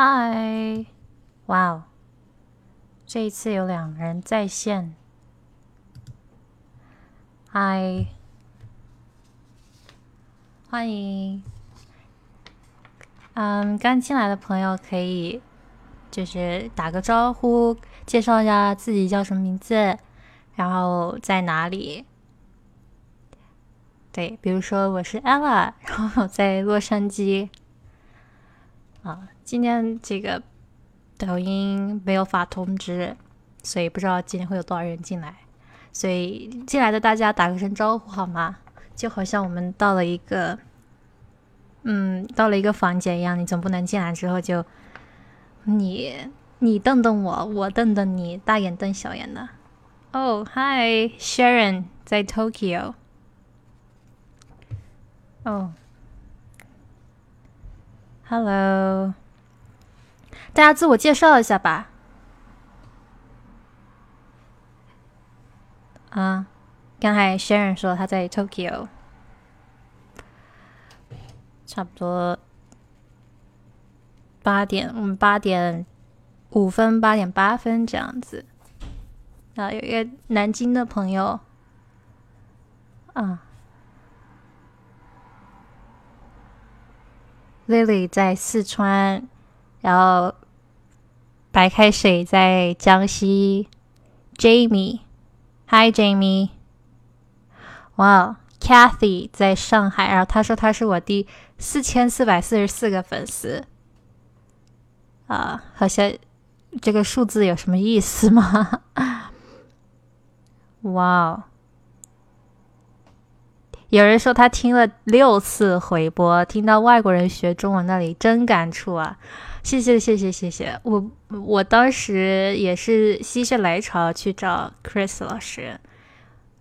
嗨，哇哦，这一次有两人在线。嗨，欢迎。嗯，刚进来的朋友可以就是打个招呼，介绍一下自己叫什么名字，然后在哪里。对，比如说我是 Ella，然后在洛杉矶。啊，今天这个抖音没有发通知，所以不知道今天会有多少人进来。所以进来的大家打个声招呼好吗？就好像我们到了一个，嗯，到了一个房间一样，你总不能进来之后就你你瞪瞪我，我瞪瞪你，大眼瞪小眼的。哦，Hi，Sharon 在 Tokyo。哦。Hello，大家自我介绍一下吧。啊，刚才 Sharon 说他在 Tokyo，差不多八点，我们八点五分、八点八分这样子。啊，有一个南京的朋友，啊。Lily 在四川，然后白开水在江西。Jamie，Hi Jamie，哇，Kathy 在上海，然后他说他是我第四千四百四十四个粉丝。啊，好像这个数字有什么意思吗？哇。有人说他听了六次回播，听到外国人学中文那里真感触啊！谢谢谢谢谢谢，我我当时也是心血来潮去找 Chris 老师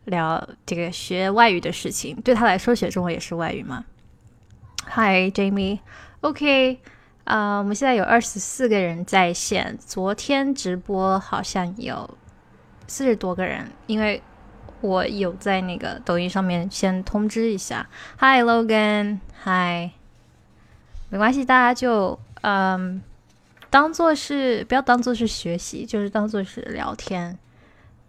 聊这个学外语的事情，对他来说学中文也是外语嘛。Hi Jamie，OK，啊，我们现在有二十四个人在线，昨天直播好像有四十多个人，因为。我有在那个抖音上面先通知一下，Hi。Logan，Hi，没关系，大家就嗯，当做是不要当做是学习，就是当做是聊天，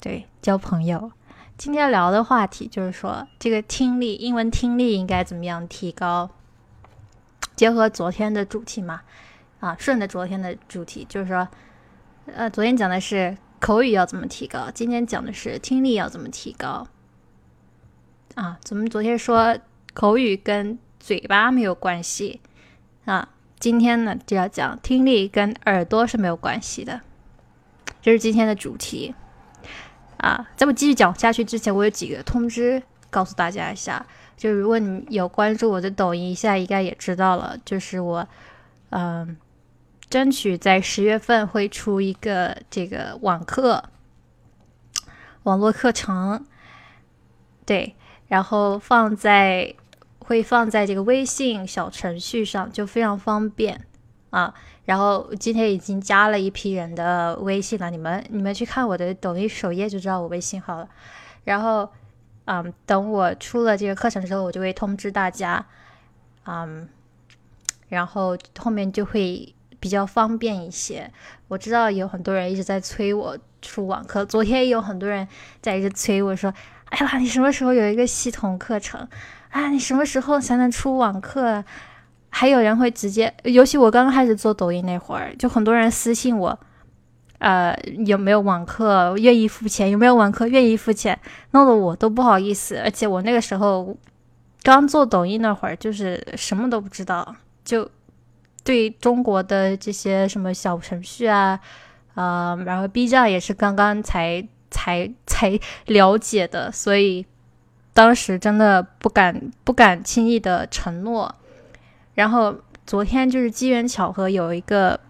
对，交朋友。今天聊的话题就是说，这个听力，英文听力应该怎么样提高？结合昨天的主题嘛，啊，顺着昨天的主题，就是说，呃，昨天讲的是。口语要怎么提高？今天讲的是听力要怎么提高啊？咱们昨天说口语跟嘴巴没有关系啊，今天呢就要讲听力跟耳朵是没有关系的，这是今天的主题啊。在我继续讲下去之前，我有几个通知告诉大家一下，就如果你有关注我的抖音，现在应该也知道了，就是我嗯。争取在十月份会出一个这个网课，网络课程，对，然后放在会放在这个微信小程序上，就非常方便啊。然后今天已经加了一批人的微信了，你们你们去看我的抖音首页就知道我微信号了。然后，嗯，等我出了这个课程之后，我就会通知大家，嗯，然后后面就会。比较方便一些。我知道有很多人一直在催我出网课，昨天也有很多人在一直催我说：“哎呀，你什么时候有一个系统课程？啊，你什么时候才能出网课？”还有人会直接，尤其我刚刚开始做抖音那会儿，就很多人私信我：“呃，有没有网课？愿意付钱？有没有网课？愿意付钱？”弄得我都不好意思。而且我那个时候刚做抖音那会儿，就是什么都不知道，就。对中国的这些什么小程序啊，呃，然后 B 站也是刚刚才才才了解的，所以当时真的不敢不敢轻易的承诺。然后昨天就是机缘巧合，有一个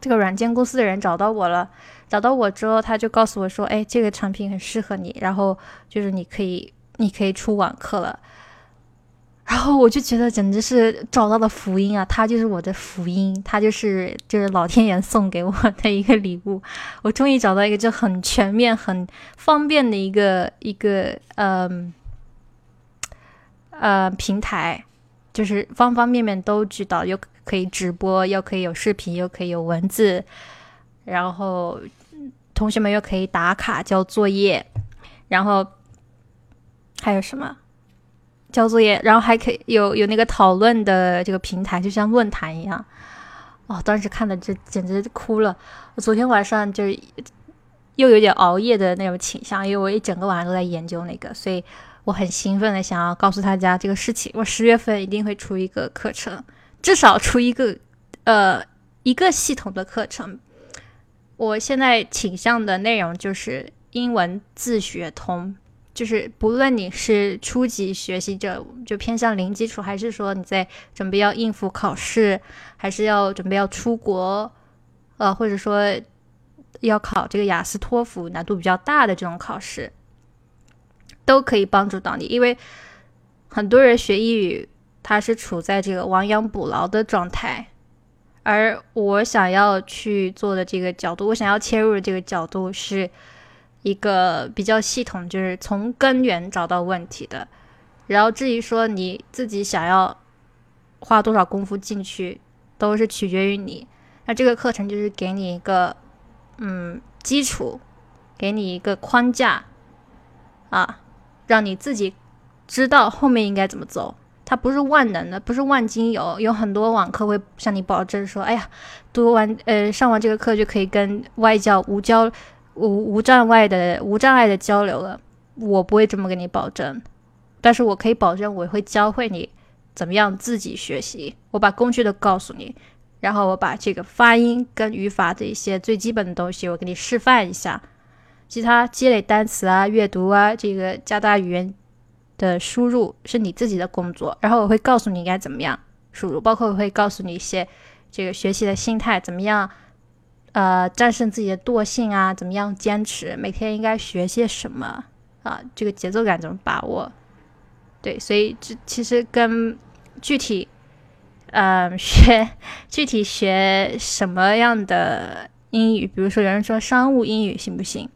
这个软件公司的人找到我了，找到我之后，他就告诉我说：“哎，这个产品很适合你，然后就是你可以你可以出网课了。”然后我就觉得简直是找到了福音啊！他就是我的福音，他就是就是老天爷送给我的一个礼物。我终于找到一个就很全面、很方便的一个一个嗯呃平台就是方方面面都知道，又可以直播，又可以有视频，又可以有文字，然后同学们又可以打卡交作业，然后还有什么交作业，然后还可以有有那个讨论的这个平台，就像论坛一样。哦，当时看的这简直哭了。我昨天晚上就是又有点熬夜的那种倾向，因为我一整个晚上都在研究那个，所以我很兴奋的想要告诉大家这个事情。我十月份一定会出一个课程，至少出一个呃一个系统的课程。我现在倾向的内容就是英文自学通。就是不论你是初级学习者，就偏向零基础，还是说你在准备要应付考试，还是要准备要出国，呃，或者说要考这个雅思托福难度比较大的这种考试，都可以帮助到你。因为很多人学英语，他是处在这个亡羊补牢的状态，而我想要去做的这个角度，我想要切入的这个角度是。一个比较系统，就是从根源找到问题的。然后至于说你自己想要花多少功夫进去，都是取决于你。那这个课程就是给你一个嗯基础，给你一个框架啊，让你自己知道后面应该怎么走。它不是万能的，不是万金油。有很多网课会向你保证说：“哎呀，读完呃上完这个课就可以跟外教无交。”无无障碍的无障碍的交流了，我不会这么跟你保证，但是我可以保证我会教会你怎么样自己学习。我把工具都告诉你，然后我把这个发音跟语法的一些最基本的东西我给你示范一下，其他积累单词啊、阅读啊、这个加大语言的输入是你自己的工作。然后我会告诉你应该怎么样输入，包括我会告诉你一些这个学习的心态怎么样。呃，战胜自己的惰性啊，怎么样坚持？每天应该学些什么啊？这个节奏感怎么把握？对，所以这其实跟 具体，嗯，学具体学什么样的英语，比如说有人说商务英语行不行？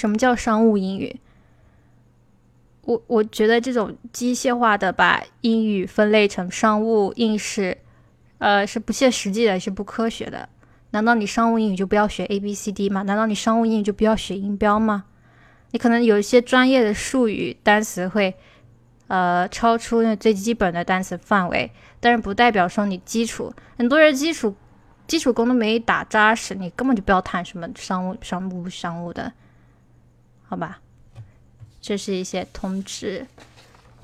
什么叫商务英语？我我觉得这种机械化的把英语分类成商务、应试，呃，是不切实际的，是不科学的。难道你商务英语就不要学 A B C D 吗？难道你商务英语就不要学音标吗？你可能有一些专业的术语单词会，呃，超出那最基本的单词范围，但是不代表说你基础，很多人基础基础功都没打扎实，你根本就不要谈什么商务商务商务的，好吧？这是一些通知，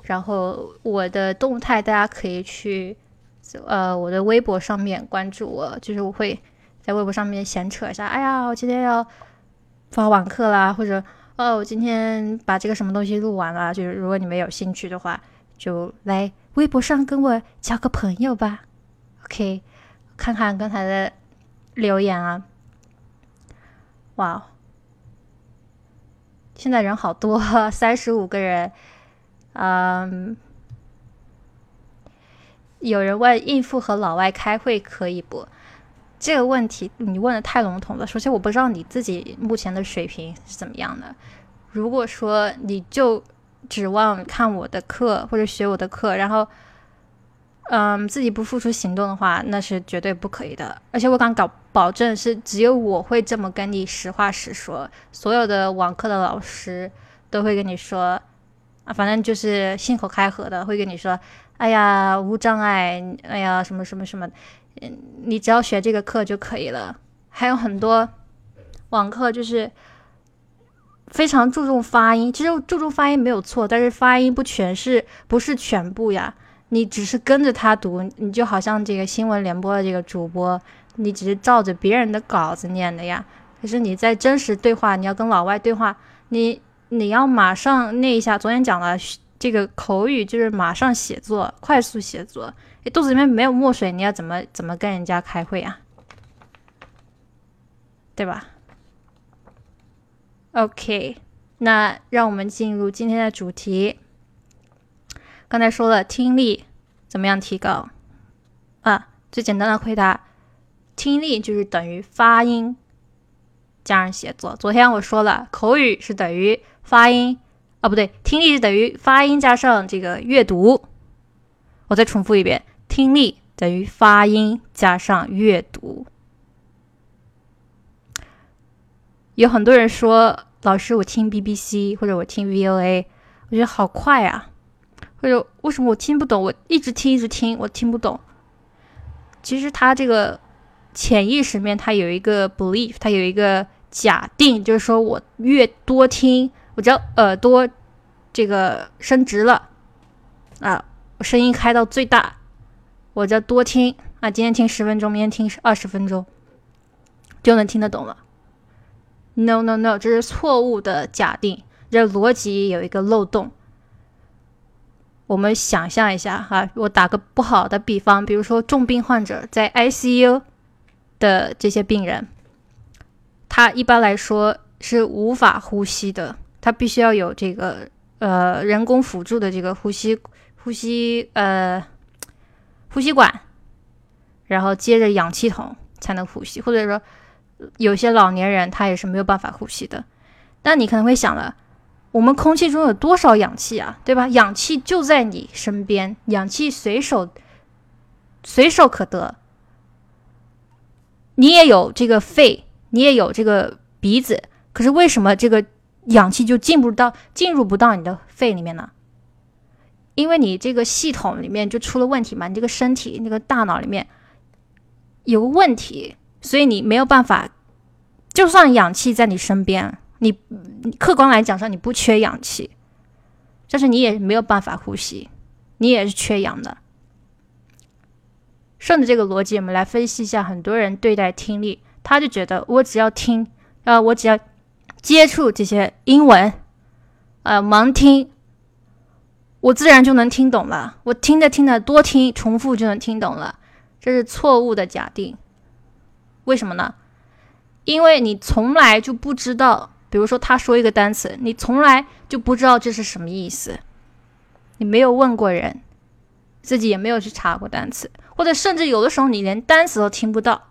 然后我的动态大家可以去，呃，我的微博上面关注我，就是我会。在微博上面闲扯一下，哎呀，我今天要发网课啦，或者哦，我今天把这个什么东西录完了。就是如果你们有兴趣的话，就来微博上跟我交个朋友吧。OK，看看刚才的留言啊，哇，现在人好多，三十五个人。嗯，有人问应付和老外开会可以不？这个问题你问的太笼统了。首先，我不知道你自己目前的水平是怎么样的。如果说你就指望看我的课或者学我的课，然后，嗯，自己不付出行动的话，那是绝对不可以的。而且我敢搞保证，是只有我会这么跟你实话实说。所有的网课的老师都会跟你说，啊，反正就是信口开河的，会跟你说，哎呀，无障碍，哎呀，什么什么什么。嗯，你只要学这个课就可以了。还有很多网课就是非常注重发音，其实注重发音没有错，但是发音不全是不是全部呀。你只是跟着他读，你就好像这个新闻联播的这个主播，你只是照着别人的稿子念的呀。可是你在真实对话，你要跟老外对话，你你要马上那一下。昨天讲了这个口语就是马上写作，快速写作。你肚子里面没有墨水，你要怎么怎么跟人家开会啊？对吧？OK，那让我们进入今天的主题。刚才说了听力怎么样提高啊？最简单的回答，听力就是等于发音加上写作。昨天我说了，口语是等于发音啊，不对，听力是等于发音加上这个阅读。我再重复一遍，听力等于发音加上阅读。有很多人说，老师，我听 BBC 或者我听 VOA，我觉得好快啊，或者为什么我听不懂？我一直听一直听，我听不懂。其实他这个潜意识面，他有一个 belief，他有一个假定，就是说我越多听，我只要耳朵这个伸直了啊。我声音开到最大，我就多听啊！今天听十分钟，明天听二十分钟，就能听得懂了。No No No，这是错误的假定，这逻辑有一个漏洞。我们想象一下哈，我打个不好的比方，比如说重病患者在 ICU 的这些病人，他一般来说是无法呼吸的，他必须要有这个呃人工辅助的这个呼吸。呼吸呃，呼吸管，然后接着氧气筒才能呼吸，或者说有些老年人他也是没有办法呼吸的。但你可能会想了，我们空气中有多少氧气啊，对吧？氧气就在你身边，氧气随手随手可得。你也有这个肺，你也有这个鼻子，可是为什么这个氧气就进不到进入不到你的肺里面呢？因为你这个系统里面就出了问题嘛，你这个身体、那个大脑里面有个问题，所以你没有办法。就算氧气在你身边，你客观来讲上你不缺氧气，但是你也没有办法呼吸，你也是缺氧的。顺着这个逻辑，我们来分析一下，很多人对待听力，他就觉得我只要听，呃，我只要接触这些英文，呃，盲听。我自然就能听懂了。我听着听着多听，重复就能听懂了，这是错误的假定。为什么呢？因为你从来就不知道，比如说他说一个单词，你从来就不知道这是什么意思。你没有问过人，自己也没有去查过单词，或者甚至有的时候你连单词都听不到。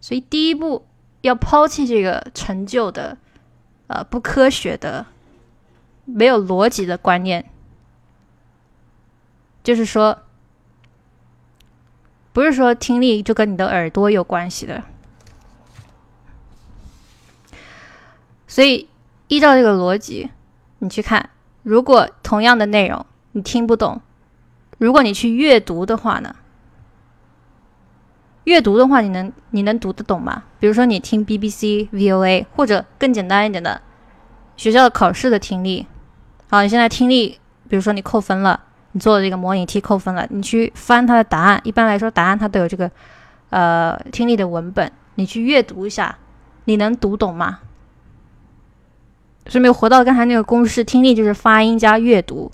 所以第一步要抛弃这个陈旧的。呃，不科学的、没有逻辑的观念，就是说，不是说听力就跟你的耳朵有关系的。所以，依照这个逻辑，你去看，如果同样的内容你听不懂，如果你去阅读的话呢？阅读的话，你能你能读得懂吗？比如说你听 BBC、VOA，或者更简单一点的学校的考试的听力。好，你现在听力，比如说你扣分了，你做的这个模拟题扣分了，你去翻它的答案。一般来说，答案它都有这个呃听力的文本，你去阅读一下，你能读懂吗？所以没有回到刚才那个公式，听力就是发音加阅读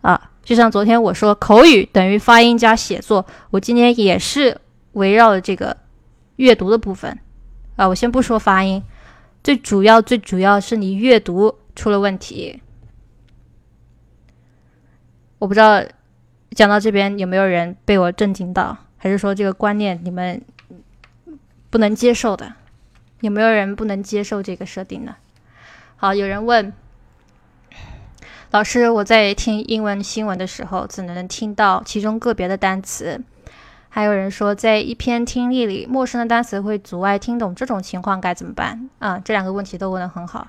啊。就像昨天我说口语等于发音加写作，我今天也是。围绕的这个阅读的部分啊，我先不说发音，最主要最主要是你阅读出了问题。我不知道讲到这边有没有人被我震惊到，还是说这个观念你们不能接受的？有没有人不能接受这个设定呢？好，有人问老师，我在听英文新闻的时候，只能听到其中个别的单词。还有人说，在一篇听力里，陌生的单词会阻碍听懂，这种情况该怎么办？啊，这两个问题都问得很好。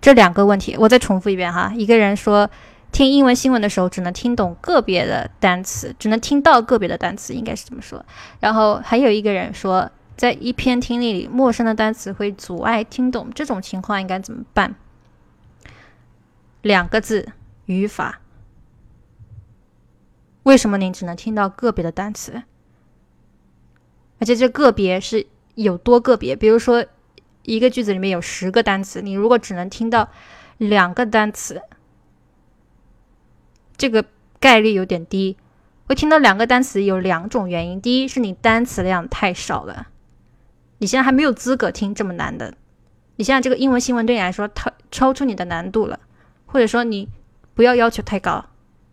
这两个问题，我再重复一遍哈。一个人说，听英文新闻的时候只能听懂个别的单词，只能听到个别的单词，应该是这么说。然后还有一个人说，在一篇听力里，陌生的单词会阻碍听懂，这种情况应该怎么办？两个字，语法。为什么您只能听到个别的单词？而且这个别是有多个别？比如说，一个句子里面有十个单词，你如果只能听到两个单词，这个概率有点低。会听到两个单词有两种原因：第一是你单词量太少了，你现在还没有资格听这么难的；你现在这个英文新闻对你来说超超出你的难度了，或者说你不要要求太高。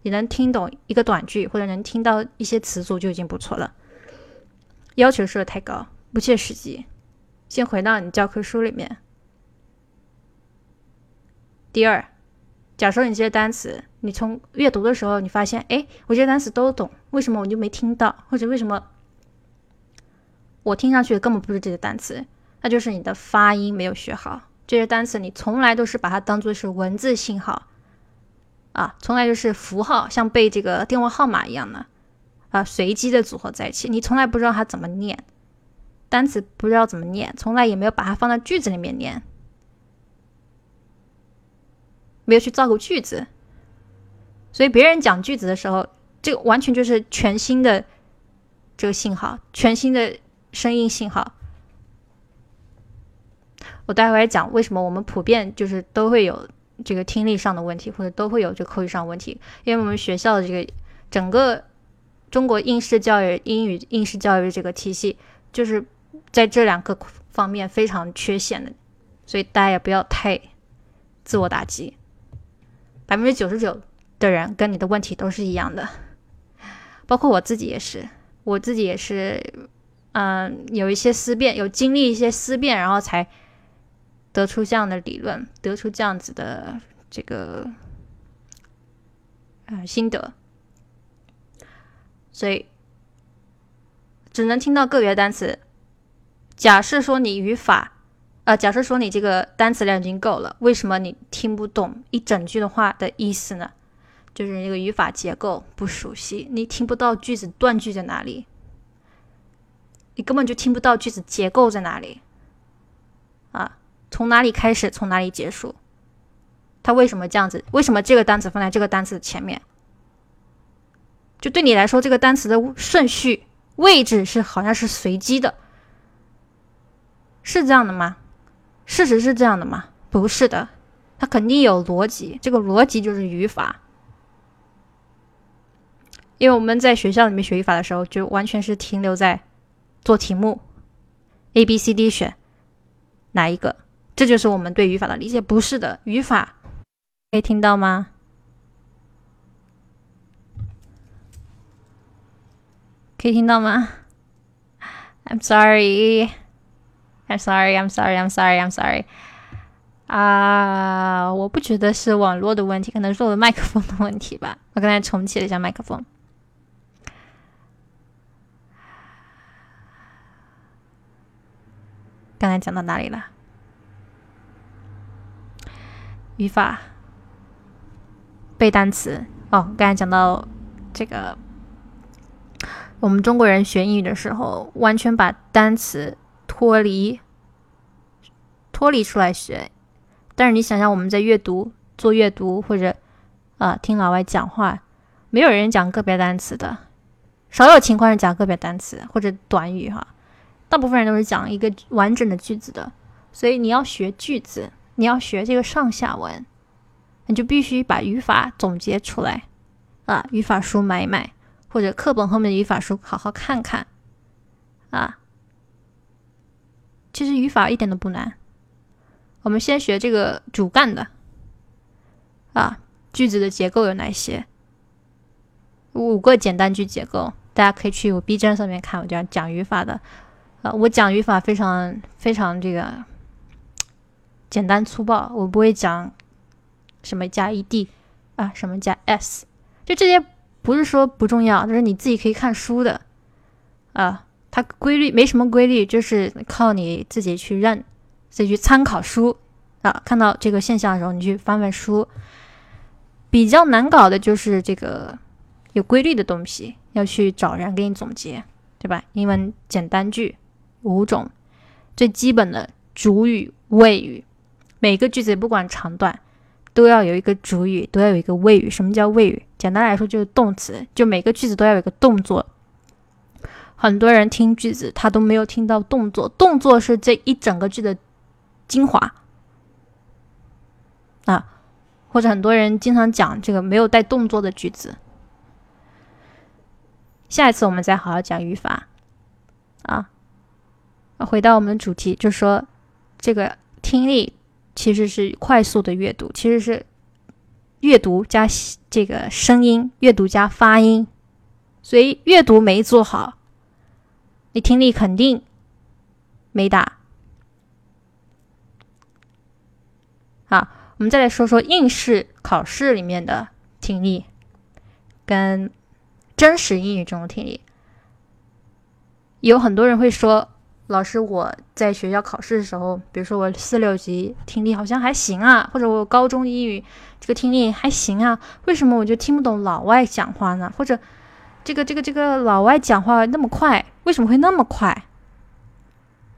你能听懂一个短句，或者能听到一些词组就已经不错了。要求设的太高，不切实际。先回到你教科书里面。第二，假设你这些单词，你从阅读的时候，你发现，哎，我这些单词都懂，为什么我就没听到？或者为什么我听上去根本不是这些单词？那就是你的发音没有学好。这些单词你从来都是把它当做是文字信号啊，从来就是符号，像背这个电话号码一样的啊，随机的组合在一起，你从来不知道它怎么念。单词不知道怎么念，从来也没有把它放到句子里面念，没有去造个句子，所以别人讲句子的时候，这个完全就是全新的这个信号，全新的声音信号。我待会儿讲为什么我们普遍就是都会有这个听力上的问题，或者都会有这口语上的问题，因为我们学校的这个整个中国应试教育、英语应试教育这个体系就是。在这两个方面非常缺陷的，所以大家也不要太自我打击。百分之九十九的人跟你的问题都是一样的，包括我自己也是，我自己也是，嗯，有一些思辨，有经历一些思辨，然后才得出这样的理论，得出这样子的这个呃心得，所以只能听到个别单词。假设说你语法，呃，假设说你这个单词量已经够了，为什么你听不懂一整句的话的意思呢？就是那个语法结构不熟悉，你听不到句子断句在哪里，你根本就听不到句子结构在哪里，啊，从哪里开始，从哪里结束，它为什么这样子？为什么这个单词放在这个单词的前面？就对你来说，这个单词的顺序位置是好像是随机的。是这样的吗？事实是这样的吗？不是的，它肯定有逻辑。这个逻辑就是语法。因为我们在学校里面学语法的时候，就完全是停留在做题目，A、B、C、D 选哪一个，这就是我们对语法的理解。不是的，语法可以听到吗？可以听到吗？I'm sorry。I'm sorry, I'm sorry, I'm sorry, I'm sorry. 啊，我不觉得是网络的问题，可能是我的麦克风的问题吧。我刚才重启了一下麦克风。刚才讲到哪里了？语法、背单词。哦，刚才讲到这个，我们中国人学英语的时候，完全把单词。脱离，脱离出来学，但是你想想，我们在阅读、做阅读或者啊听老外讲话，没有人讲个别单词的，少有情况是讲个别单词或者短语哈，大部分人都是讲一个完整的句子的。所以你要学句子，你要学这个上下文，你就必须把语法总结出来啊，语法书买一买，或者课本后面的语法书好好看看啊。其实语法一点都不难，我们先学这个主干的啊，句子的结构有哪些？五个简单句结构，大家可以去我 B 站上面看，我讲讲语法的，啊，我讲语法非常非常这个简单粗暴，我不会讲什么加 ed 啊，什么加 s，就这些不是说不重要，就是你自己可以看书的啊。它规律没什么规律，就是靠你自己去认，自己去参考书啊。看到这个现象的时候，你去翻翻书。比较难搞的就是这个有规律的东西，要去找人给你总结，对吧？英文简单句五种，最基本的主语、谓语，每个句子不管长短都要有一个主语，都要有一个谓语。什么叫谓语？简单来说就是动词，就每个句子都要有一个动作。很多人听句子，他都没有听到动作。动作是这一整个句的精华啊，或者很多人经常讲这个没有带动作的句子。下一次我们再好好讲语法啊。回到我们的主题，就说这个听力其实是快速的阅读，其实是阅读加这个声音，阅读加发音，所以阅读没做好。你听力肯定没打。好，我们再来说说应试考试里面的听力跟真实英语中的听力。有很多人会说，老师，我在学校考试的时候，比如说我四六级听力好像还行啊，或者我高中英语这个听力还行啊，为什么我就听不懂老外讲话呢？或者这个这个这个老外讲话那么快，为什么会那么快？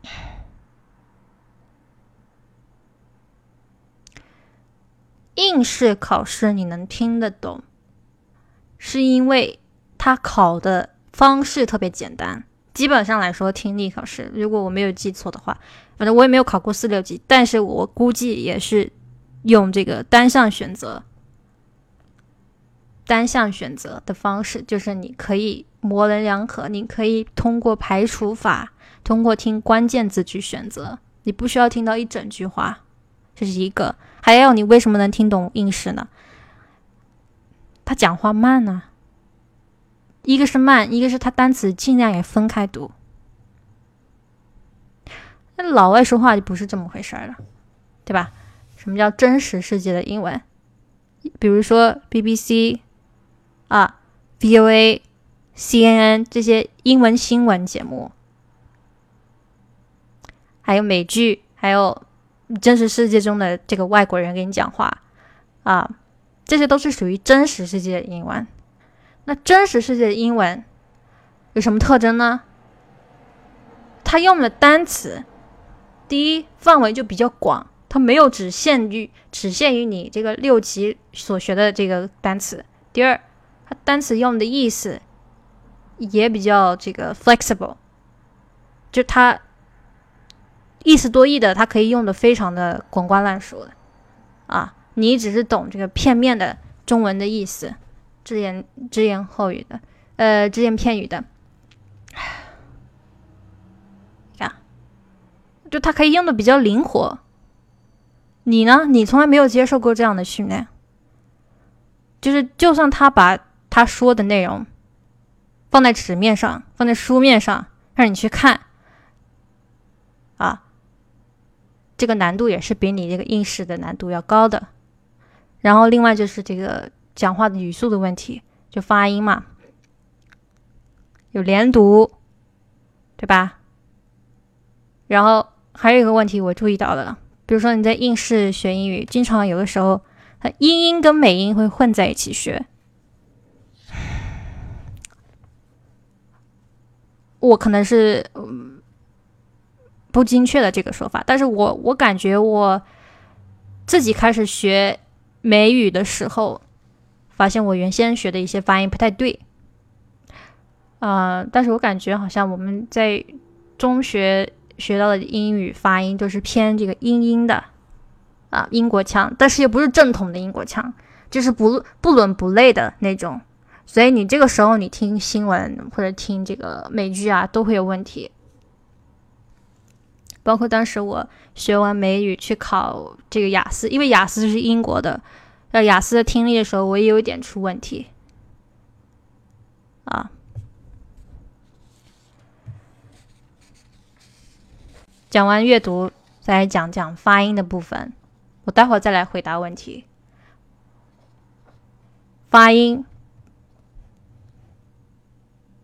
应试考试你能听得懂，是因为他考的方式特别简单。基本上来说，听力考试，如果我没有记错的话，反正我也没有考过四六级，但是我估计也是用这个单项选择。单项选择的方式就是你可以模棱两可，你可以通过排除法，通过听关键字去选择，你不需要听到一整句话，这是一个。还有，你为什么能听懂应试呢？他讲话慢呢，一个是慢，一个是他单词尽量也分开读。那老外说话就不是这么回事了，对吧？什么叫真实世界的英文？比如说 BBC 啊、VOA、CNN 这些英文新闻节目，还有美剧，还有。真实世界中的这个外国人跟你讲话，啊，这些都是属于真实世界的英文。那真实世界的英文有什么特征呢？它用的单词，第一范围就比较广，它没有只限于只限于你这个六级所学的这个单词。第二，它单词用的意思也比较这个 flexible，就它。意思多义的，它可以用的非常的滚瓜烂熟的，啊，你只是懂这个片面的中文的意思，只言只言后语的，呃，只言片语的，呀，就他可以用的比较灵活。你呢？你从来没有接受过这样的训练，就是就算他把他说的内容放在纸面上，放在书面上，让你去看，啊。这个难度也是比你这个应试的难度要高的，然后另外就是这个讲话的语速的问题，就发音嘛，有连读，对吧？然后还有一个问题我注意到了，比如说你在应试学英语，经常有的时候，它英音跟美音会混在一起学，我可能是。不精确的这个说法，但是我我感觉我自己开始学美语的时候，发现我原先学的一些发音不太对，啊，但是我感觉好像我们在中学学到的英语发音都是偏这个英音的啊，英国腔，但是又不是正统的英国腔，就是不不伦不类的那种，所以你这个时候你听新闻或者听这个美剧啊，都会有问题。包括当时我学完美语去考这个雅思，因为雅思是英国的，要雅思的听力的时候，我也有一点出问题。啊，讲完阅读，再来讲讲发音的部分。我待会儿再来回答问题。发音，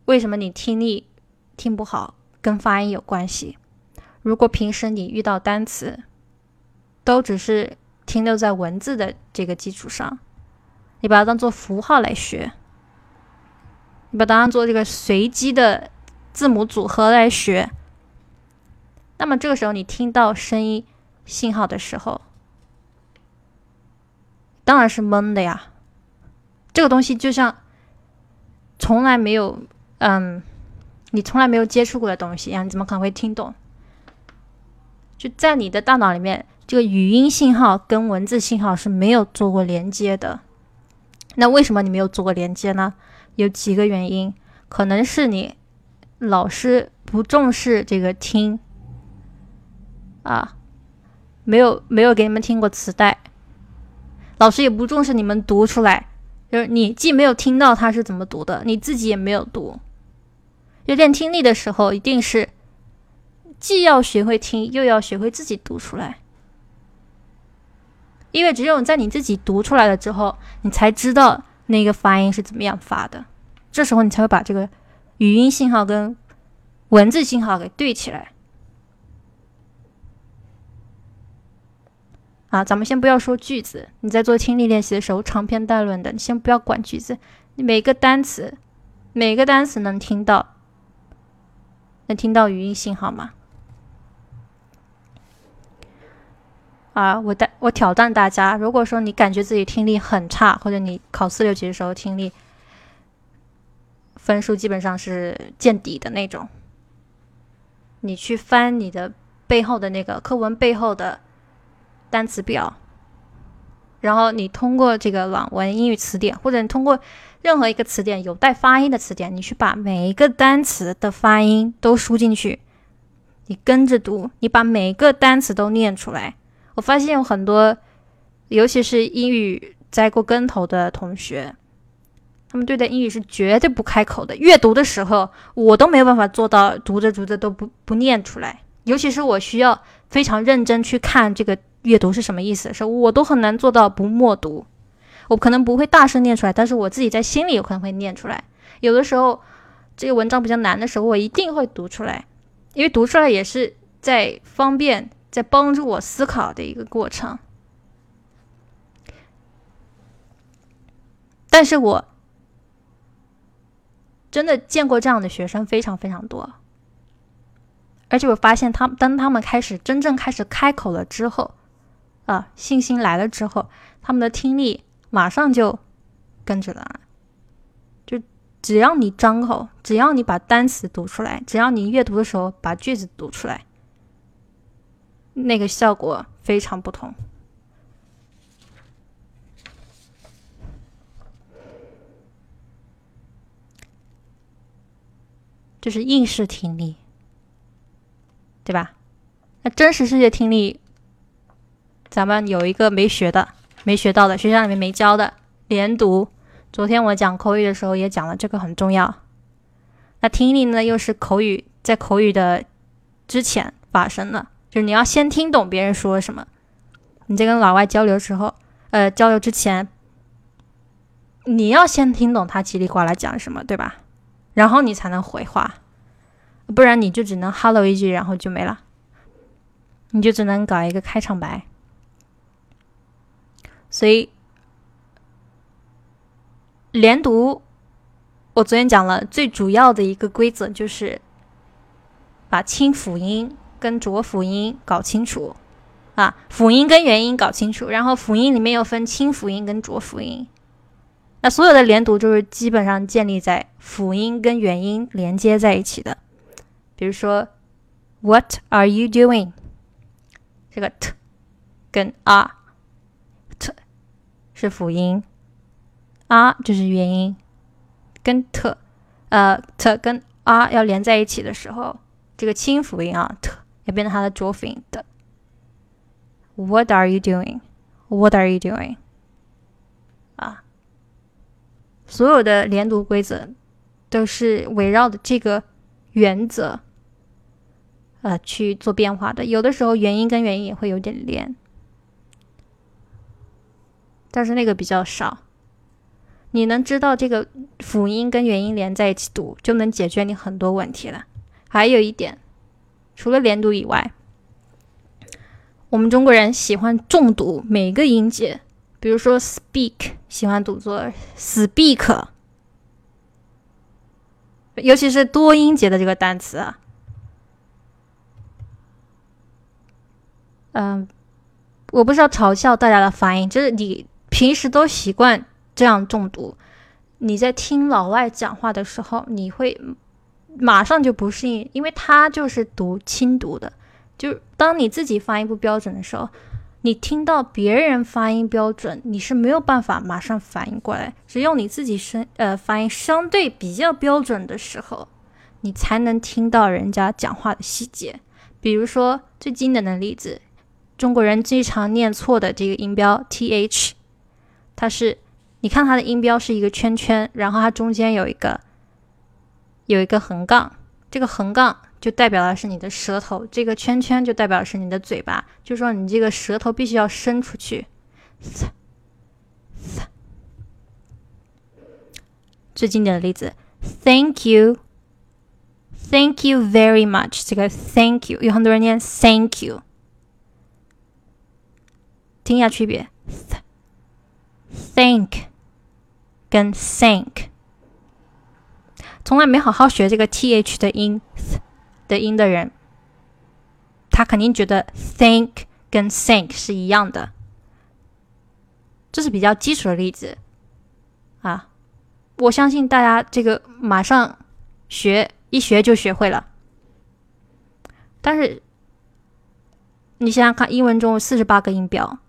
为什么你听力听不好，跟发音有关系？如果平时你遇到单词，都只是停留在文字的这个基础上，你把它当做符号来学，你把它当做这个随机的字母组合来学，那么这个时候你听到声音信号的时候，当然是懵的呀。这个东西就像从来没有，嗯，你从来没有接触过的东西一样，你怎么可能会听懂？就在你的大脑里面，这个语音信号跟文字信号是没有做过连接的。那为什么你没有做过连接呢？有几个原因，可能是你老师不重视这个听啊，没有没有给你们听过磁带，老师也不重视你们读出来，就是你既没有听到他是怎么读的，你自己也没有读。就练听力的时候，一定是。既要学会听，又要学会自己读出来。因为只有在你自己读出来了之后，你才知道那个发音是怎么样发的，这时候你才会把这个语音信号跟文字信号给对起来。啊，咱们先不要说句子，你在做听力练习的时候长篇大论的，你先不要管句子，每个单词，每个单词能听到，能听到语音信号吗？啊，我带我挑战大家，如果说你感觉自己听力很差，或者你考四六级的时候听力分数基本上是见底的那种，你去翻你的背后的那个课文背后的单词表，然后你通过这个朗文英语词典，或者你通过任何一个词典有带发音的词典，你去把每一个单词的发音都输进去，你跟着读，你把每个单词都念出来。我发现有很多，尤其是英语栽过跟头的同学，他们对待英语是绝对不开口的。阅读的时候，我都没有办法做到读着读着都不不念出来。尤其是我需要非常认真去看这个阅读是什么意思的时候，我都很难做到不默读。我可能不会大声念出来，但是我自己在心里有可能会念出来。有的时候，这个文章比较难的时候，我一定会读出来，因为读出来也是在方便。在帮助我思考的一个过程，但是我真的见过这样的学生非常非常多，而且我发现他当他们开始真正开始开口了之后，啊，信心来了之后，他们的听力马上就跟着了，就只要你张口，只要你把单词读出来，只要你阅读的时候把句子读出来。那个效果非常不同，就是应试听力，对吧？那真实世界听力，咱们有一个没学的、没学到的，学校里面没教的连读。昨天我讲口语的时候也讲了，这个很重要。那听力呢，又是口语在口语的之前发生的。就是你要先听懂别人说什么，你在跟老外交流时候，呃，交流之前，你要先听懂他叽里呱啦讲什么，对吧？然后你才能回话，不然你就只能 hello 一句，然后就没了，你就只能搞一个开场白。所以连读，我昨天讲了最主要的一个规则就是把清辅音。跟浊辅音搞清楚啊，辅音跟元音搞清楚，然后辅音里面又分清辅音跟浊辅音。那所有的连读就是基本上建立在辅音跟元音连接在一起的。比如说，What are you doing？这个 t 跟 r，t 是辅音，r 就是元音，跟 t，呃，t 跟 r 要连在一起的时候，这个清辅音啊，t。也变成它的浊辅音的。What are you doing? What are you doing? 啊，所有的连读规则都是围绕的这个原则，呃，去做变化的。有的时候元音跟元音也会有点连，但是那个比较少。你能知道这个辅音跟元音连在一起读，就能解决你很多问题了。还有一点。除了连读以外，我们中国人喜欢重读每个音节，比如说 speak 喜欢读作 speak，尤其是多音节的这个单词啊。嗯，我不是要嘲笑大家的发音，就是你平时都习惯这样重读，你在听老外讲话的时候，你会。马上就不适应，因为他就是读轻读的。就当你自己发音不标准的时候，你听到别人发音标准，你是没有办法马上反应过来。只有你自己声呃发音相对比较标准的时候，你才能听到人家讲话的细节。比如说最经典的例子，中国人最常念错的这个音标 th，它是你看它的音标是一个圈圈，然后它中间有一个。有一个横杠，这个横杠就代表的是你的舌头，这个圈圈就代表是你的嘴巴，就说你这个舌头必须要伸出去，最经典的例子，Thank you，Thank you very much。这个 Thank you 有很多人念 Thank you，听一下区别，Thank 跟 Thank，从来没好好学这个 th 的音的音的人，他肯定觉得 think 跟 Thank 是一样的。这是比较基础的例子啊。我相信大家这个马上学一学就学会了，但是你想想看，英文中有四十八个音标，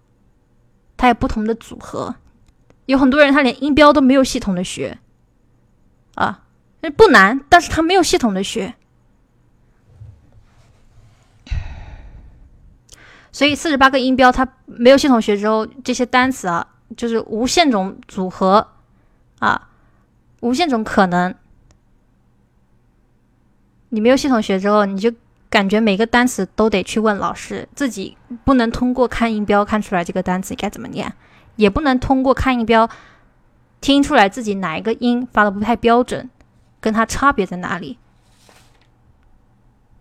它有不同的组合，有很多人他连音标都没有系统的学啊，不难，但是他没有系统的学，所以四十八个音标他没有系统学之后，这些单词啊，就是无限种组合啊。无限种可能，你没有系统学之后，你就感觉每个单词都得去问老师，自己不能通过看音标看出来这个单词该怎么念，也不能通过看音标听出来自己哪一个音发的不太标准，跟它差别在哪里。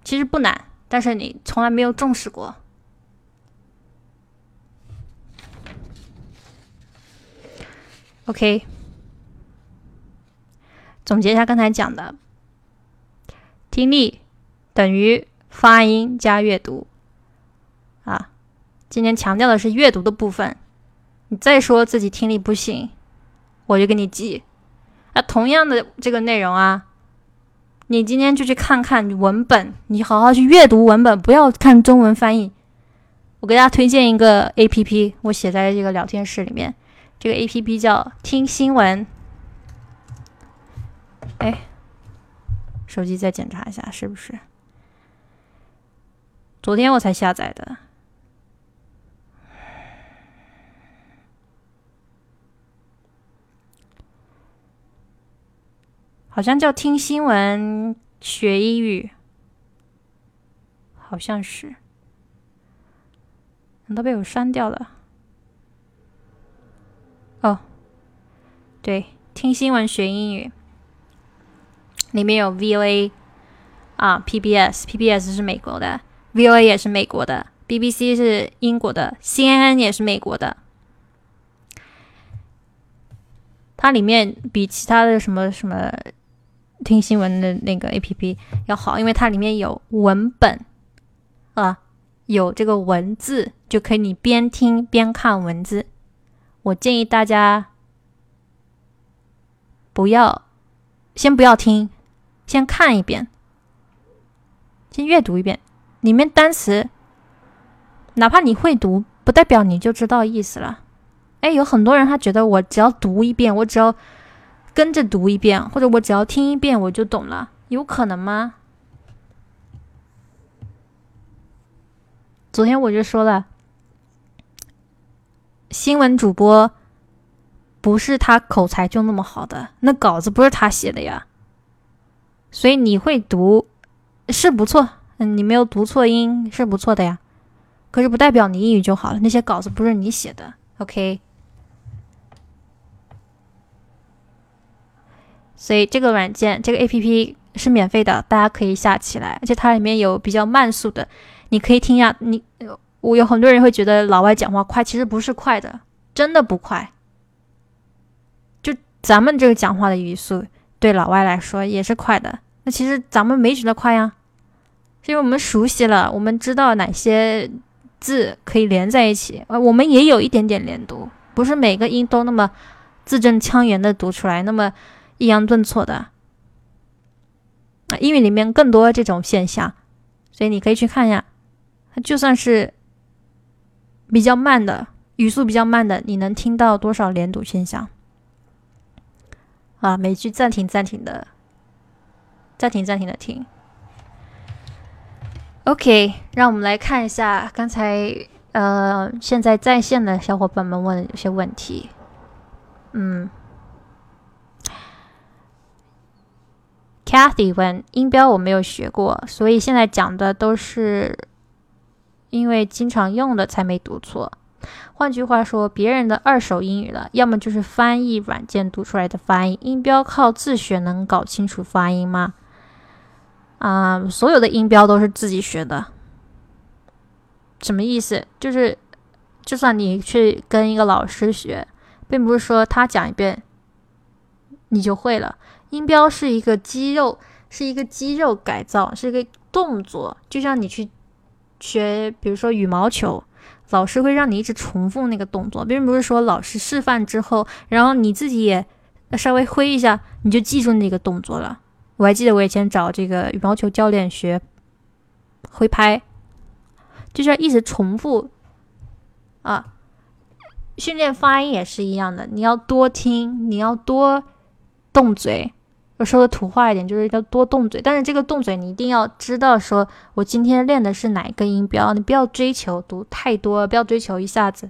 其实不难，但是你从来没有重视过。OK。总结一下刚才讲的，听力等于发音加阅读啊。今天强调的是阅读的部分。你再说自己听力不行，我就给你记。啊，同样的这个内容啊，你今天就去看看文本，你好好去阅读文本，不要看中文翻译。我给大家推荐一个 A P P，我写在这个聊天室里面。这个 A P P 叫听新闻。哎，手机再检查一下是不是？昨天我才下载的，好像叫听新闻学英语，好像是，都被我删掉了。哦，对，听新闻学英语。里面有 VOA 啊，PBS，PBS 是美国的，VOA 也是美国的，BBC 是英国的，CNN 也是美国的。它里面比其他的什么什么听新闻的那个 APP 要好，因为它里面有文本啊，有这个文字，就可以你边听边看文字。我建议大家不要，先不要听。先看一遍，先阅读一遍，里面单词，哪怕你会读，不代表你就知道意思了。哎，有很多人他觉得我只要读一遍，我只要跟着读一遍，或者我只要听一遍我就懂了，有可能吗？昨天我就说了，新闻主播不是他口才就那么好的，那稿子不是他写的呀。所以你会读是不错，嗯，你没有读错音是不错的呀。可是不代表你英语就好了，那些稿子不是你写的，OK？所以这个软件，这个 APP 是免费的，大家可以下起来，而且它里面有比较慢速的，你可以听呀。你我有很多人会觉得老外讲话快，其实不是快的，真的不快。就咱们这个讲话的语速。对老外来说也是快的，那其实咱们没觉得快呀，是因为我们熟悉了，我们知道哪些字可以连在一起，呃，我们也有一点点连读，不是每个音都那么字正腔圆的读出来，那么抑扬顿挫的。啊，英语里面更多这种现象，所以你可以去看一下，就算是比较慢的语速比较慢的，你能听到多少连读现象？啊，每句暂停暂停的，暂停暂停的听。OK，让我们来看一下刚才呃现在在线的小伙伴们问的有些问题。嗯，Kathy 问音标我没有学过，所以现在讲的都是因为经常用的才没读错。换句话说，别人的二手英语了，要么就是翻译软件读出来的发音，音标靠自学能搞清楚发音吗？啊，所有的音标都是自己学的，什么意思？就是，就算你去跟一个老师学，并不是说他讲一遍你就会了。音标是一个肌肉，是一个肌肉改造，是一个动作，就像你去学，比如说羽毛球，老师会让你一直重复那个动作，并不是说老师示范之后，然后你自己也稍微挥一下，你就记住那个动作了。我还记得我以前找这个羽毛球教练学挥拍，就是要一直重复啊。训练发音也是一样的，你要多听，你要多动嘴。说的土话一点，就是要多动嘴。但是这个动嘴，你一定要知道，说我今天练的是哪一个音标，你不要追求读太多，不要追求一下子，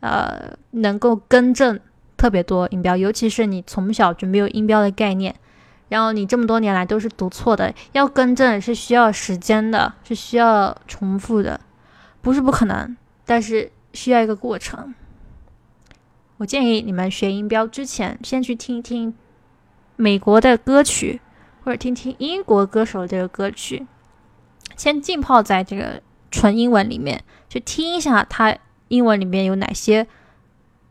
呃，能够更正特别多音标，尤其是你从小就没有音标的概念。然后你这么多年来都是读错的，要更正是需要时间的，是需要重复的，不是不可能，但是需要一个过程。我建议你们学音标之前，先去听一听美国的歌曲，或者听听英国歌手这个歌曲，先浸泡在这个纯英文里面，去听一下它英文里面有哪些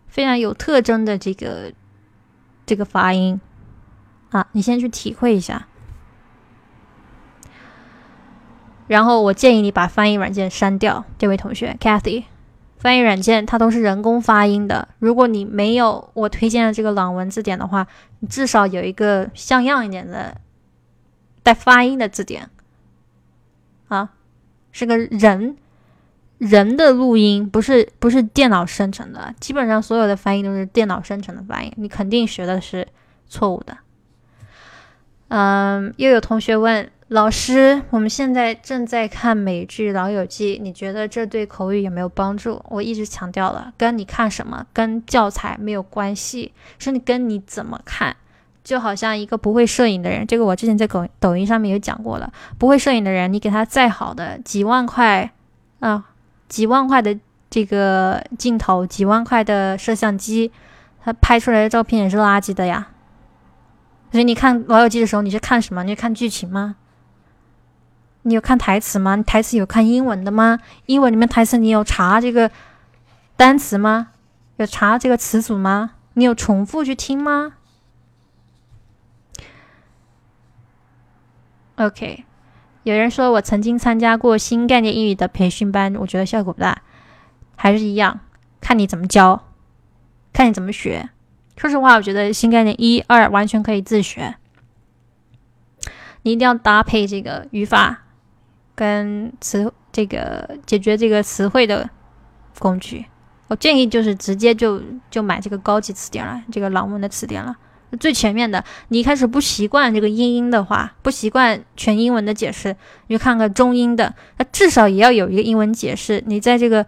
非常有特征的这个这个发音。啊，你先去体会一下，然后我建议你把翻译软件删掉。这位同学，Kathy，翻译软件它都是人工发音的。如果你没有我推荐的这个朗文字典的话，你至少有一个像样一点的带发音的字典。啊，是个人人的录音，不是不是电脑生成的。基本上所有的翻译都是电脑生成的翻译，你肯定学的是错误的。嗯，又有同学问老师：“我们现在正在看美剧《老友记》，你觉得这对口语有没有帮助？”我一直强调了，跟你看什么、跟教材没有关系，是你跟你怎么看。就好像一个不会摄影的人，这个我之前在抖抖音上面有讲过了。不会摄影的人，你给他再好的几万块啊，几万块的这个镜头，几万块的摄像机，他拍出来的照片也是垃圾的呀。所以你看《老友记》的时候，你是看什么？你是看剧情吗？你有看台词吗？你台词有看英文的吗？英文里面台词你有查这个单词吗？有查这个词组吗？你有重复去听吗？OK，有人说我曾经参加过新概念英语的培训班，我觉得效果不大，还是一样，看你怎么教，看你怎么学。说实话，我觉得新概念一二完全可以自学。你一定要搭配这个语法跟词，这个解决这个词汇的工具。我建议就是直接就就买这个高级词典了，这个朗文的词典了，最全面的。你一开始不习惯这个英音的话，不习惯全英文的解释，你就看个中英的，那至少也要有一个英文解释。你在这个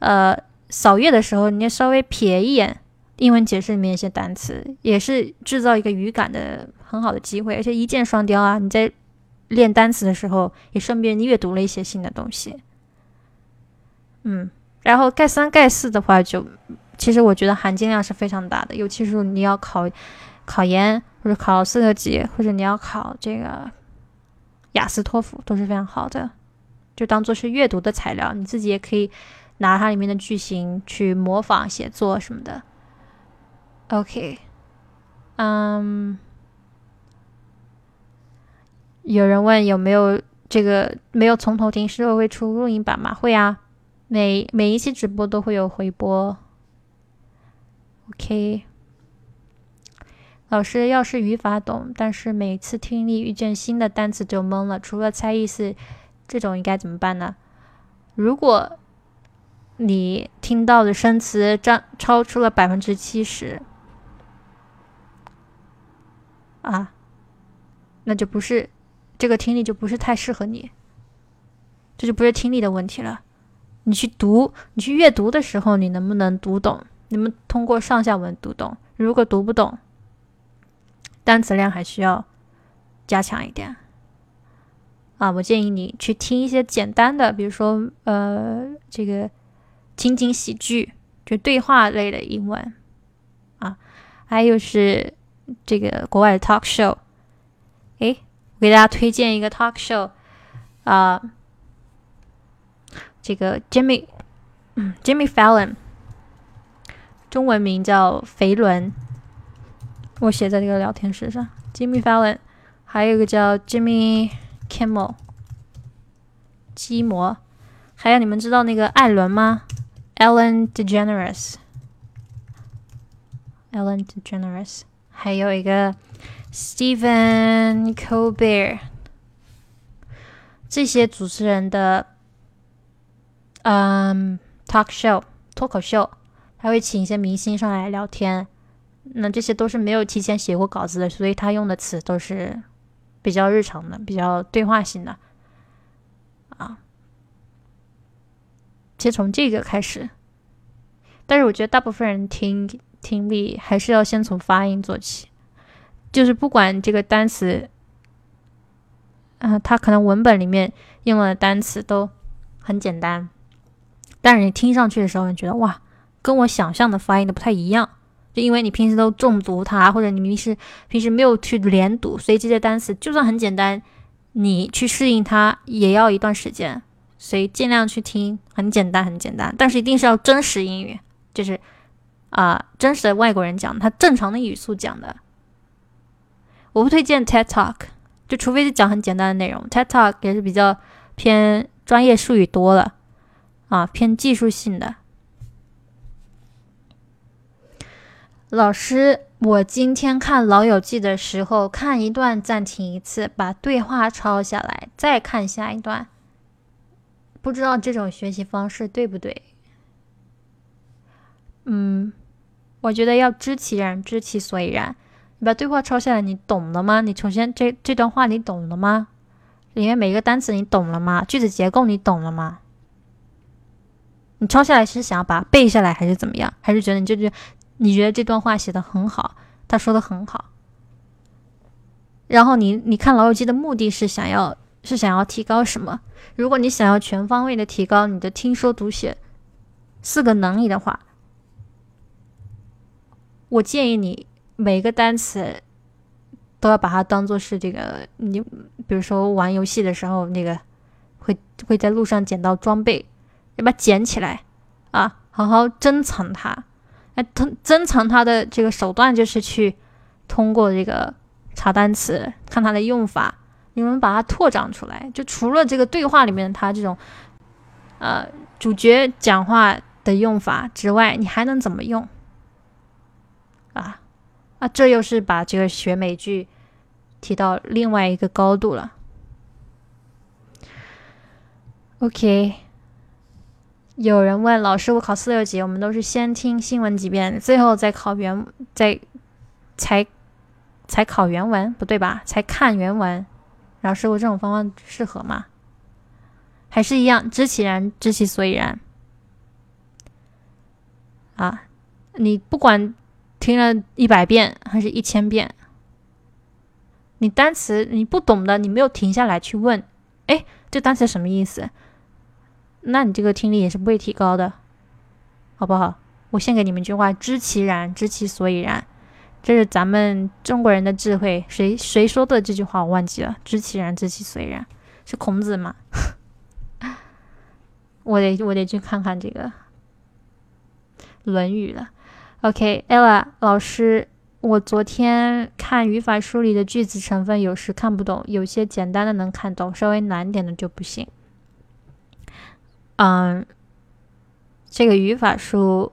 呃扫阅的时候，你要稍微瞥一眼。英文解释里面一些单词，也是制造一个语感的很好的机会，而且一箭双雕啊！你在练单词的时候，也顺便阅读了一些新的东西。嗯，然后盖三盖四的话，就其实我觉得含金量是非常大的，尤其是你要考考研或者考四个级，或者你要考这个雅思托福都是非常好的，就当做是阅读的材料，你自己也可以拿它里面的句型去模仿写作什么的。OK，嗯，有人问有没有这个没有从头听，是否会出录音版吗？会啊，每每一期直播都会有回播。OK，老师要是语法懂，但是每次听力遇见新的单词就懵了，除了猜意思，这种应该怎么办呢？如果你听到的生词占超出了百分之七十。啊，那就不是这个听力就不是太适合你，这就不是听力的问题了。你去读，你去阅读的时候，你能不能读懂？你们通过上下文读懂？如果读不懂，单词量还需要加强一点。啊，我建议你去听一些简单的，比如说呃，这个情景喜剧，就对话类的英文啊，还有是这个国外的 talk show。诶，我给大家推荐一个 talk show 啊，这个 Jimmy，嗯，Jimmy Fallon，中文名叫肥伦，我写在这个聊天室上，Jimmy Fallon，还有一个叫 Jimmy Kimmel，基摩，还有你们知道那个艾伦吗？Ellen DeGeneres，Ellen DeGeneres，还有一个 Stephen Colbert，这些主持人的嗯 talk show 脱口秀，他会请一些明星上来聊天。那这些都是没有提前写过稿子的，所以他用的词都是比较日常的、比较对话性的啊。先从这个开始，但是我觉得大部分人听听力还是要先从发音做起，就是不管这个单词，啊，它可能文本里面用了的单词都很简单，但是你听上去的时候，你觉得哇，跟我想象的发音的不太一样，就因为你平时都重读它，或者你平时平时没有去连读，所以这些单词就算很简单，你去适应它也要一段时间。所以尽量去听，很简单，很简单，但是一定是要真实英语，就是啊，真实的外国人讲，他正常的语速讲的。我不推荐 TED Talk，就除非是讲很简单的内容，TED Talk 也是比较偏专业术语多了啊，偏技术性的。老师，我今天看《老友记》的时候，看一段暂停一次，把对话抄下来，再看下一段。不知道这种学习方式对不对？嗯，我觉得要知其然，知其所以然。你把对话抄下来，你懂了吗？你首先这这段话你懂了吗？里面每一个单词你懂了吗？句子结构你懂了吗？你抄下来是想要把它背下来，还是怎么样？还是觉得你这句你觉得这段话写的很好，他说的很好？然后你你看《老友记》的目的是想要是想要提高什么？如果你想要全方位的提高你的听说读写四个能力的话，我建议你每个单词都要把它当做是这个你，比如说玩游戏的时候，那个会会在路上捡到装备，要把它捡起来啊，好好珍藏它。哎，珍珍藏它的这个手段就是去通过这个查单词，看它的用法。你们把它拓展出来，就除了这个对话里面它这种，呃，主角讲话的用法之外，你还能怎么用？啊啊，这又是把这个学美剧提到另外一个高度了。OK，有人问老师，我考四六级，我们都是先听新闻几遍，最后再考原，再才才考原文，不对吧？才看原文。老师，我这种方法适合吗？还是一样，知其然，知其所以然。啊，你不管听了一百遍还是一千遍，你单词你不懂的，你没有停下来去问，哎，这单词什么意思？那你这个听力也是不会提高的，好不好？我先给你们一句话：知其然，知其所以然。这是咱们中国人的智慧，谁谁说的这句话我忘记了？知其然，知其所以然，是孔子吗？我得我得去看看这个《论语》了。OK，Ella 老师，我昨天看语法书里的句子成分，有时看不懂，有些简单的能看懂，稍微难点的就不行。嗯，这个语法书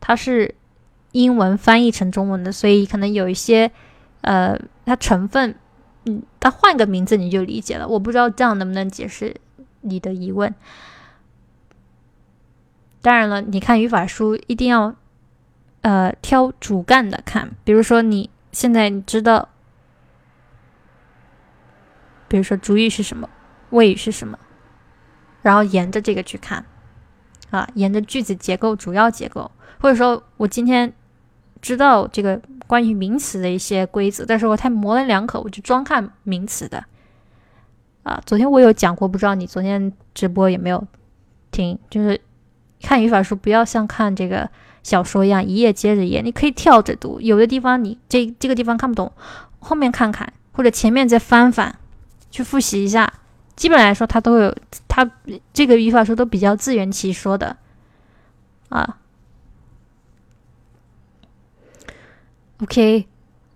它是。英文翻译成中文的，所以可能有一些，呃，它成分，嗯，它换个名字你就理解了。我不知道这样能不能解释你的疑问。当然了，你看语法书一定要，呃，挑主干的看。比如说你现在你知道，比如说主语是什么，谓语是什么，然后沿着这个去看，啊，沿着句子结构主要结构，或者说我今天。知道这个关于名词的一些规则，但是我太模棱两可，我就专看名词的。啊，昨天我有讲过，不知道你昨天直播有没有听？就是看语法书不要像看这个小说一样一页接着一页，你可以跳着读。有的地方你这这个地方看不懂，后面看看或者前面再翻翻，去复习一下。基本来说，它都有它这个语法书都比较自圆其说的啊。OK，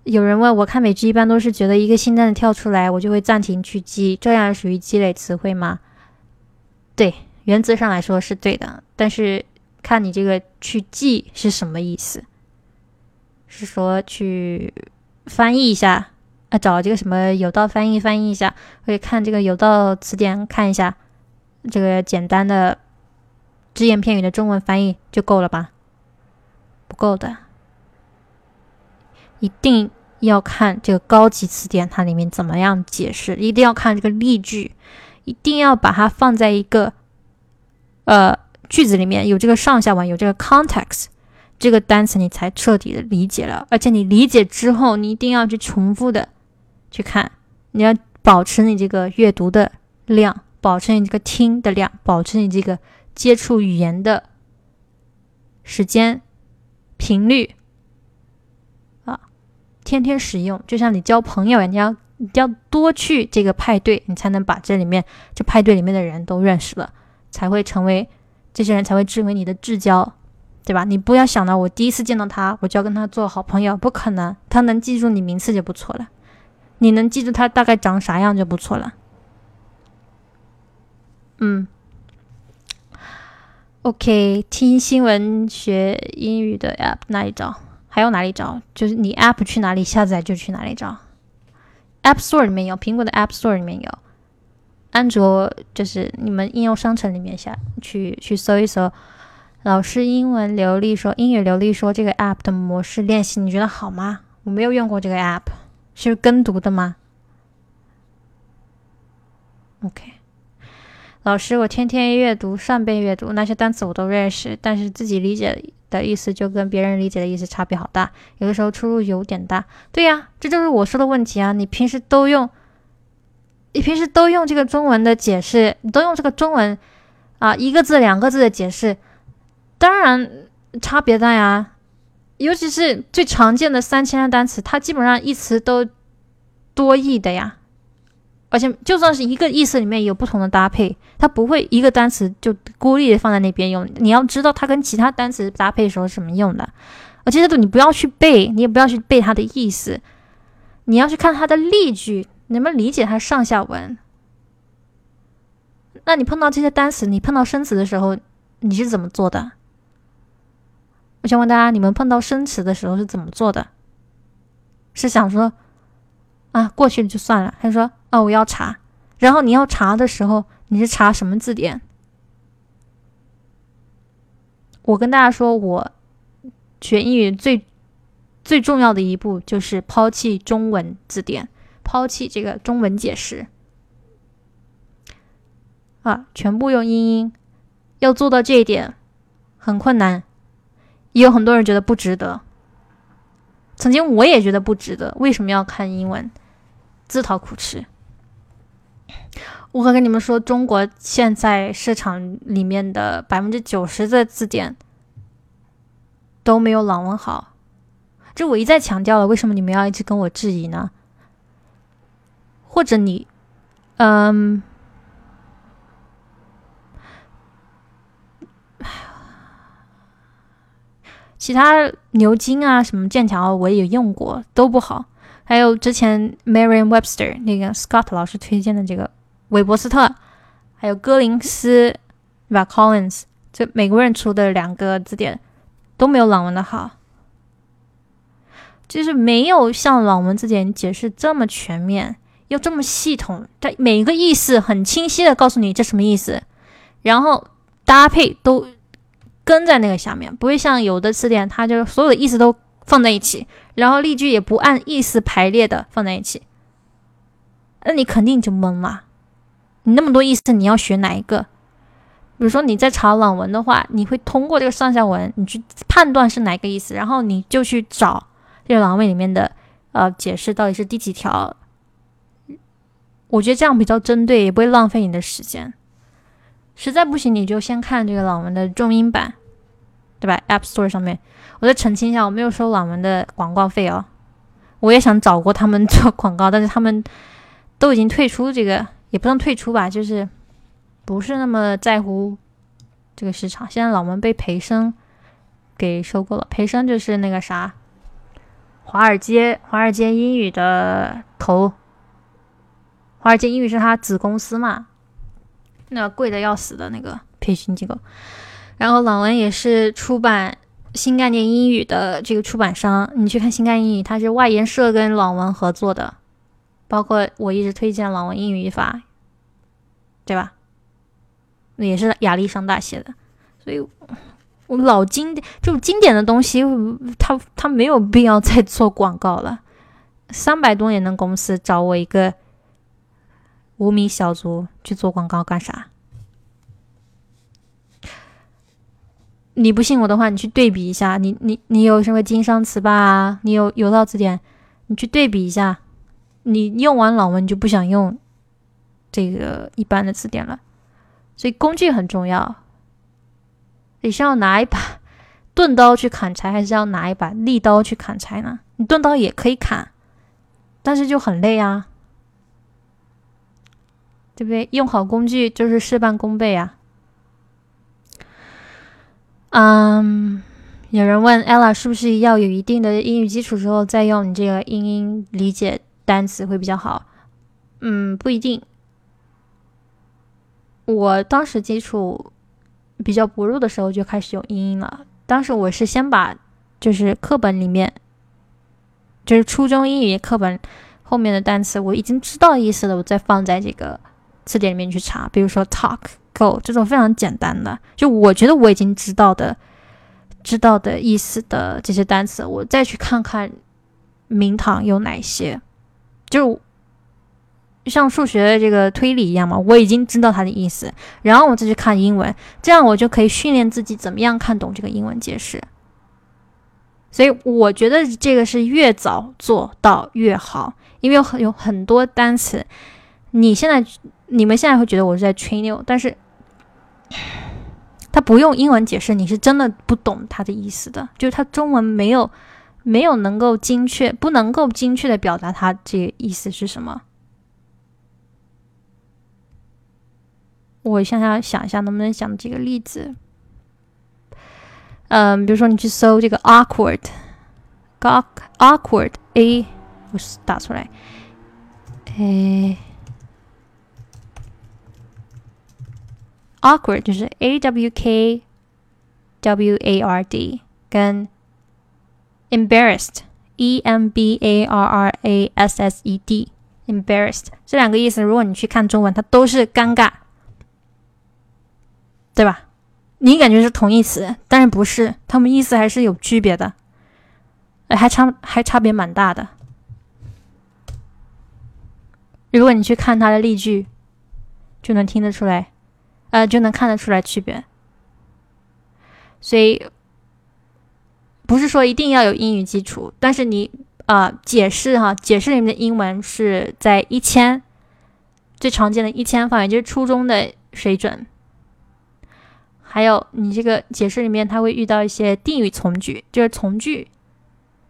有人问我看美剧一般都是觉得一个新单词跳出来，我就会暂停去记，这样属于积累词汇吗？对，原则上来说是对的，但是看你这个去记是什么意思，是说去翻译一下啊，找这个什么有道翻译翻译一下，可以看这个有道词典看一下这个简单的只言片语的中文翻译就够了吧？不够的。一定要看这个高级词典，它里面怎么样解释？一定要看这个例句，一定要把它放在一个呃句子里面，有这个上下文，有这个 context，这个单词你才彻底的理解了。而且你理解之后，你一定要去重复的去看，你要保持你这个阅读的量，保持你这个听的量，保持你这个接触语言的时间频率啊。天天使用，就像你交朋友，你要你要多去这个派对，你才能把这里面这派对里面的人都认识了，才会成为这些人才会成为你的至交，对吧？你不要想到我第一次见到他，我就要跟他做好朋友，不可能。他能记住你名字就不错了，你能记住他大概长啥样就不错了。嗯，OK，听新闻学英语的 App 哪里找？还有哪里找？就是你 App 去哪里下载就去哪里找。App Store 里面有，苹果的 App Store 里面有，安卓就是你们应用商城里面下去去搜一搜。老师英文流利说，英语流利说这个 App 的模式练习，你觉得好吗？我没有用过这个 App，是跟读的吗？OK。老师，我天天阅读，扇贝阅读，那些单词我都认识，但是自己理解的意思就跟别人理解的意思差别好大，有的时候出入有点大。对呀，这就是我说的问题啊！你平时都用，你平时都用这个中文的解释，你都用这个中文啊，一个字两个字的解释，当然差别大呀。尤其是最常见的三千的单词，它基本上一词都多义的呀。而且就算是一个意思里面有不同的搭配，它不会一个单词就孤立的放在那边用。你要知道它跟其他单词搭配时候是什么用的。而且这你不要去背，你也不要去背它的意思，你要去看它的例句，能不能理解它上下文。那你碰到这些单词，你碰到生词的时候，你是怎么做的？我想问大家，你们碰到生词的时候是怎么做的？是想说？啊，过去了就算了。还是说：“啊，我要查。”然后你要查的时候，你是查什么字典？我跟大家说，我学英语最最重要的一步就是抛弃中文字典，抛弃这个中文解释啊，全部用英音。要做到这一点很困难，也有很多人觉得不值得。曾经我也觉得不值得，为什么要看英文？自讨苦吃。我可跟你们说，中国现在市场里面的百分之九十的字典都没有朗文好。这我一再强调了，为什么你们要一直跟我质疑呢？或者你，嗯，其他牛津啊，什么剑桥我也用过，都不好。还有之前 Merriam-Webster 那个 Scott 老师推荐的这个韦伯斯特，还有歌林斯，对吧？Collins 这美国人出的两个字典都没有朗文的好，就是没有像朗文字典解释这么全面，又这么系统，它每一个意思很清晰的告诉你这什么意思，然后搭配都跟在那个下面，不会像有的词典，它就所有的意思都放在一起。然后例句也不按意思排列的放在一起，那你肯定就懵了。你那么多意思，你要学哪一个？比如说你在查朗文的话，你会通过这个上下文，你去判断是哪个意思，然后你就去找这个朗文里面的呃解释到底是第几条。我觉得这样比较针对，也不会浪费你的时间。实在不行，你就先看这个朗文的重音版，对吧？App Store 上面，我再澄清一下，我没有收朗文的广告费哦。我也想找过他们做广告，但是他们都已经退出这个，也不算退出吧，就是不是那么在乎这个市场。现在朗文被培生给收购了，培生就是那个啥，华尔街华尔街英语的头。华尔街英语是他子公司嘛？那贵的要死的那个培训机构。然后朗文也是出版新概念英语的这个出版商。你去看新概念英语，它是外研社跟朗文合作的，包括我一直推荐朗文英语语法，对吧？也是亚历山大写的。所以，我老经典这种经典的东西，他他没有必要再做广告了。三百多年的公司找我一个。无名小卒去做广告干啥？你不信我的话，你去对比一下。你你你有什么经商词霸啊？你有有道词典，你去对比一下。你用完老文，你就不想用这个一般的词典了。所以工具很重要。你是要拿一把 钝刀去砍柴，还是要拿一把利刀去砍柴呢？你钝刀也可以砍，但是就很累啊。对不对？用好工具就是事半功倍啊。嗯，有人问 Ella 是不是要有一定的英语基础之后再用你这个英英理解单词会比较好？嗯，不一定。我当时基础比较薄弱的时候就开始用英音了。当时我是先把就是课本里面，就是初中英语课本后面的单词我已经知道意思了，我再放在这个。词典里面去查，比如说 talk go 这种非常简单的，就我觉得我已经知道的、知道的意思的这些单词，我再去看看名堂有哪些，就像数学这个推理一样嘛，我已经知道它的意思，然后我再去看英文，这样我就可以训练自己怎么样看懂这个英文解释。所以我觉得这个是越早做到越好，因为有很有很多单词，你现在。你们现在会觉得我是在吹牛，但是他不用英文解释，你是真的不懂他的意思的。就是他中文没有没有能够精确，不能够精确的表达他这个意思是什么。我想想想一下，能不能想几个例子？嗯，比如说你去搜这个 awkward，awkward，a，我打出来，诶。Awkward 就是 a w k w a r d，跟 embarrassed e m b a r r a s s e d embarrassed 这两个意思，如果你去看中文，它都是尴尬，对吧？你感觉是同义词，但是不是，它们意思还是有区别的，还差还差别蛮大的。如果你去看它的例句，就能听得出来。呃，就能看得出来区别，所以不是说一定要有英语基础，但是你啊，解释哈，解释里面的英文是在一千最常见的一千范围，就是初中的水准。还有你这个解释里面，它会遇到一些定语从句，就是从句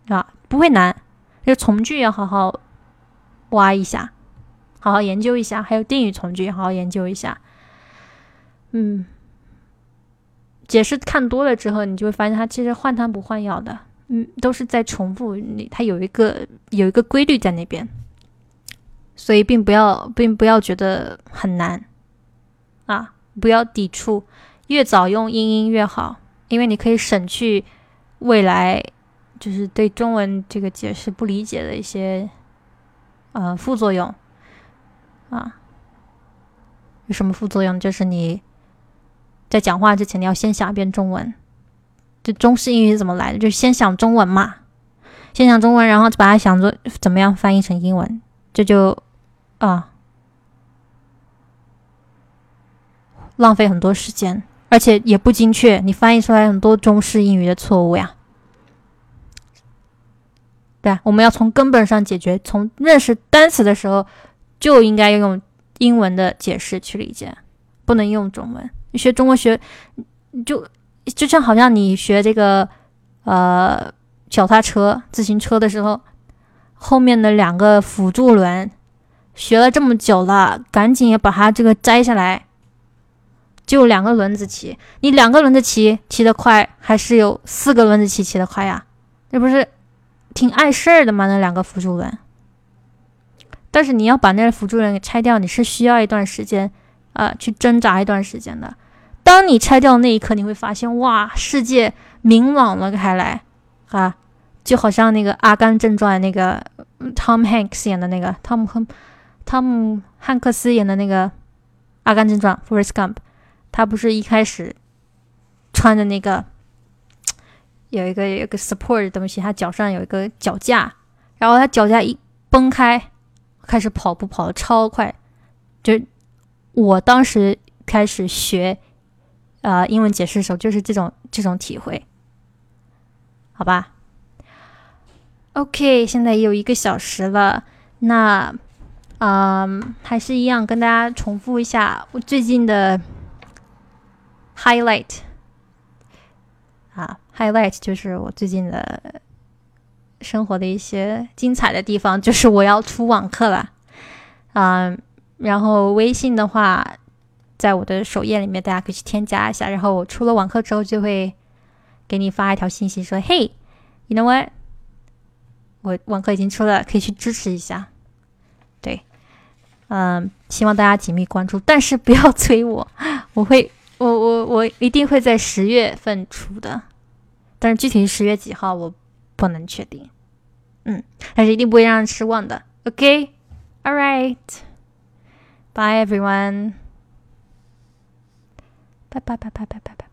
啊，不会难，就从句要好好挖一下，好好研究一下，还有定语从句，好好研究一下。嗯，解释看多了之后，你就会发现它其实换汤不换药的，嗯，都是在重复。你它有一个有一个规律在那边，所以并不要并不要觉得很难啊，不要抵触，越早用英音越好，因为你可以省去未来就是对中文这个解释不理解的一些呃副作用啊。有什么副作用？就是你。在讲话之前，你要先想一遍中文。就中式英语是怎么来的？就先想中文嘛，先想中文，然后把它想做怎么样翻译成英文，这就啊，浪费很多时间，而且也不精确。你翻译出来很多中式英语的错误呀。对，我们要从根本上解决。从认识单词的时候，就应该用英文的解释去理解，不能用中文。学中国学就就像好像你学这个呃脚踏车、自行车的时候，后面的两个辅助轮学了这么久了，赶紧也把它这个摘下来。就两个轮子骑，你两个轮子骑骑得快，还是有四个轮子骑骑得快呀？那不是挺碍事儿的吗？那两个辅助轮。但是你要把那辅助轮给拆掉，你是需要一段时间，啊，去挣扎一段时间的。当你拆掉那一刻，你会发现，哇，世界明朗了开来，啊，就好像那个《阿甘正传》那个 Tom Hanks 演的那个汤姆·汤姆汉克斯演的那个《阿甘正传》（Forrest Gump）。他不是一开始穿的那个有一个有个 support 的东西，他脚上有一个脚架，然后他脚架一崩开，开始跑步跑的超快。就我当时开始学呃英文解释的时候，就是这种这种体会，好吧？OK，现在也有一个小时了，那嗯，还是一样跟大家重复一下我最近的。Highlight 啊，Highlight 就是我最近的生活的一些精彩的地方，就是我要出网课了，嗯，然后微信的话，在我的首页里面，大家可以去添加一下，然后我出了网课之后，就会给你发一条信息说，Hey，you know what？我网课已经出了，可以去支持一下，对，嗯，希望大家紧密关注，但是不要催我，我会。我我我一定会在十月份出的，但是具体是十月几号我不能确定，嗯，但是一定不会让人失望的。OK，All right Bye, everyone. Bye, bye, bye, bye, bye, bye, bye.